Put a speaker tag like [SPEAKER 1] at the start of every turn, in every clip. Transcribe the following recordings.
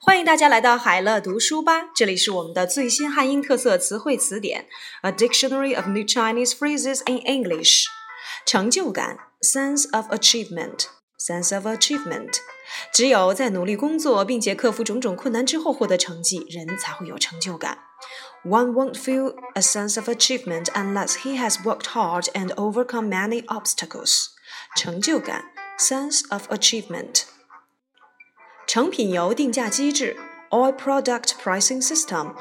[SPEAKER 1] 欢迎大家来到海乐读书吧，这里是我们的最新汉英特色词汇词典，A Dictionary of New Chinese Phrases in English。成就感，sense of achievement，sense of achievement。只有在努力工作并且克服种种困难之后获得成绩，人才会有成就感。One won't feel a sense of achievement unless he has worked hard and overcome many obstacles. 成就感 sense of achievement. 成品油定价机制 oil product pricing system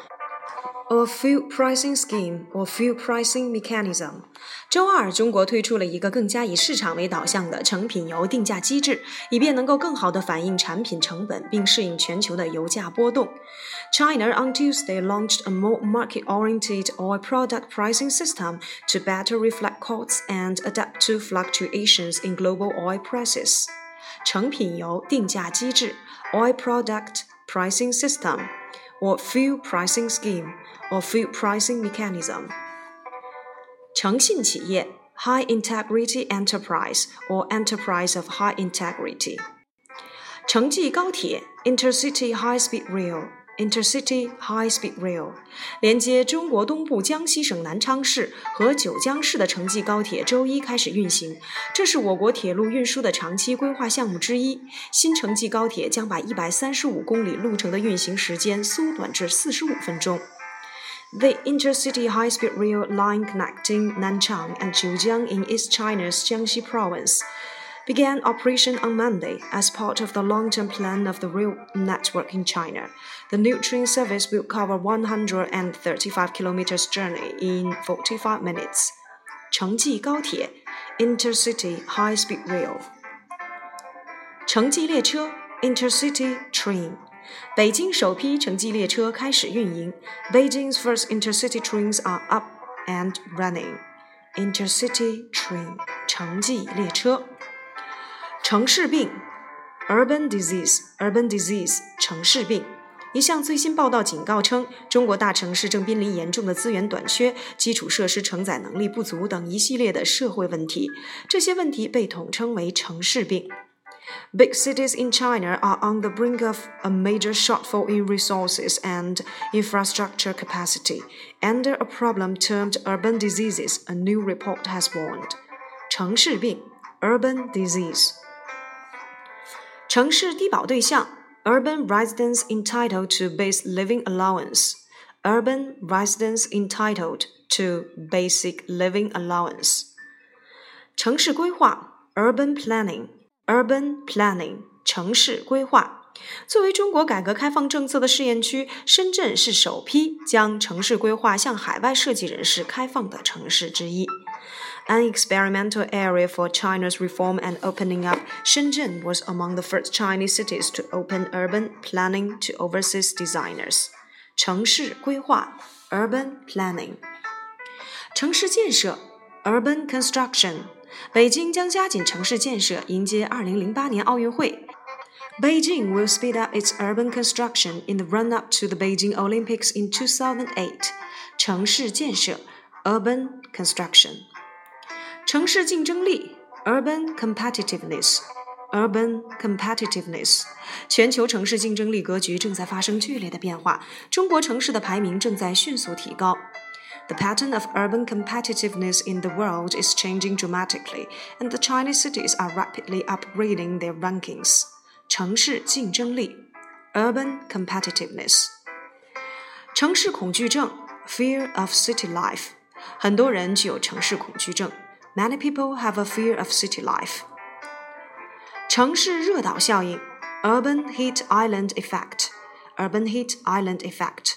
[SPEAKER 1] a fuel pricing scheme or fuel pricing mechanism。周二，中国推出了一个更加以市场为导向的成品油定价机制，以便能够更好地反映产品成本，并适应全球的油价波动。China on Tuesday launched a more market-oriented oil product pricing system to better reflect costs and adapt to fluctuations in global oil prices。成品油定价机制 （Oil Product Pricing System） or Fuel Pricing Scheme。or food pricing mechanism. 诚信企业 high integrity enterprise or enterprise of high integrity. 城际高铁 intercity high speed rail Intercity High-Speed Rail 连接中国东部江西省南昌市和九江市的城际高铁周一开始运行，这是我国铁路运输的长期规划项目之一。新城际高铁将把一百三十五公里路程的运行时间缩短至四十五分钟。The intercity high-speed rail line connecting Nanchang and Zhejiang in East China's Jiangxi province began operation on Monday as part of the long-term plan of the rail network in China. The new train service will cover 135 kilometers journey in 45 minutes. 城际高铁 Intercity High-Speed Rail 城际列车 Intercity Train 北京首批城际列车开始运营。Beijing's first intercity trains are up and running. Intercity train，城际列车。 城市病，urban disease，urban disease，城市病。一项最新报道警告称，中国大城市正濒临严重的资源短缺、基础设施承载能力不足等一系列的社会问题。这些问题被统称为城市病。Big cities in China are on the brink of a major shortfall in resources and infrastructure capacity, under a problem termed urban diseases, a new report has warned. 城市病 urban disease. 城市低保对象 urban residents entitled to base living allowance. Urban residents entitled to basic living allowance. 城市规划 urban planning Urban planning，城市规划。作为中国改革开放政策的试验区，深圳是首批将城市规划向海外设计人士开放的城市之一。An experimental area for China's reform and opening up, Shenzhen was among the first Chinese cities to open urban planning to overseas designers. 城市规划 （urban planning），城市建设 （urban construction）。北京将加紧城市建设，迎接2008年奥运会。Beijing will speed up its urban construction in the run-up to the Beijing Olympics in 2008. 城市建设 （urban construction）。 城市竞争力 （urban competitiveness）。urban competitiveness。全球城市竞争力格局正在发生剧烈的变化，中国城市的排名正在迅速提高。The pattern of urban competitiveness in the world is changing dramatically, and the Chinese cities are rapidly upgrading their rankings. 城市竞争力 urban competitiveness. 城市恐惧症 fear of city life. 很多人具有城市恐惧症 Many people have a fear of city life. 城市热岛效应 urban heat island effect. Urban heat island effect.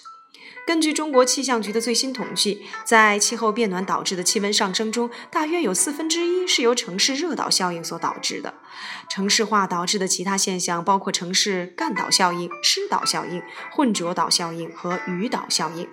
[SPEAKER 1] 根据中国气象局的最新统计，在气候变暖导致的气温上升中，大约有四分之一是由城市热岛效应所导致的。城市化导致的其他现象包括城市干岛效应、湿岛效应、混浊岛效应和雨岛效应。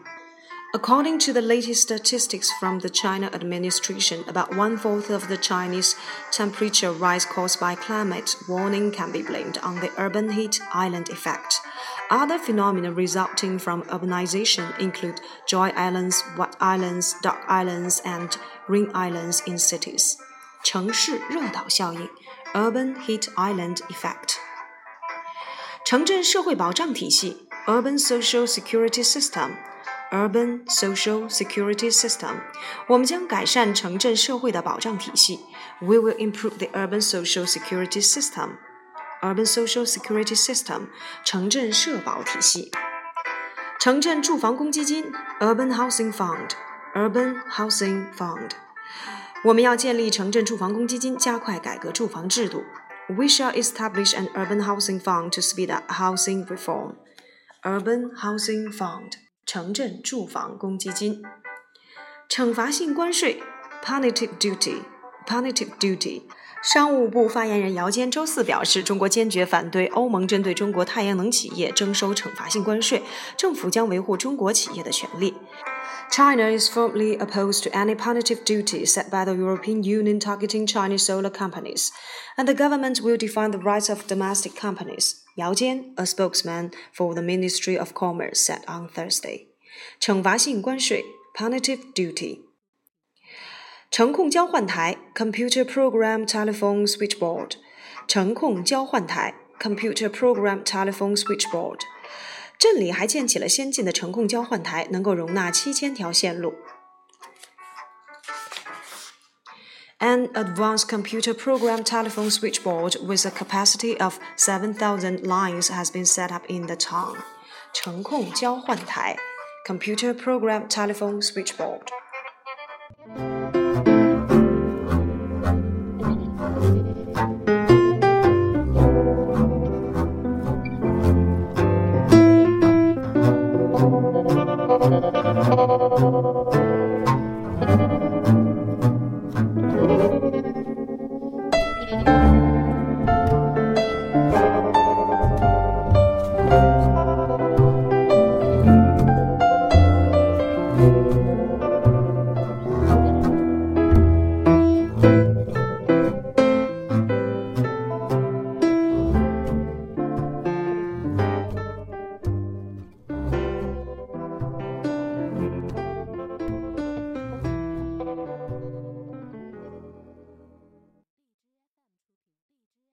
[SPEAKER 1] According to the latest statistics from the China administration, about one fourth of the Chinese temperature rise caused by climate warming can be blamed on the urban heat island effect. Other phenomena resulting from urbanization include joy islands, white islands, dark islands, and ring islands in cities. 城市热岛效应 （Urban Heat Island Effect）。城镇社会保障体系 （Urban Social Security System）。 Urban Social Security System，我们将改善城镇社会的保障体系。We will improve the urban social security system. Urban social security system，城镇社保体系。城镇住房公积金，Urban Housing Fund. Urban Housing Fund，我们要建立城镇住房公积金，加快改革住房制度。We shall establish an urban housing fund to speed up housing reform. Urban Housing Fund。 城镇住房公积金，惩罚性关税 （punitive duty），punitive duty。商务部发言人姚坚周四表示，中国坚决反对欧盟针对中国太阳能企业征收惩罚性关税，政府将维护中国企业的权利。China is firmly opposed to any punitive duty set by the European Union targeting Chinese solar companies, and the government will defend the rights of domestic companies. Yao Jian, a spokesman for the Ministry of Commerce, said on Thursday. 惩罚性关税 （punitive duty）。程控交换台 （computer program telephone switchboard）。程控交换台 （computer program telephone switchboard）。 镇里还建起了先进的程控交换台，能够容纳七千条线路。An advanced computer program telephone switchboard with a capacity of 7,000 lines has been set up in the town. 程控交换台 computer program telephone switchboard.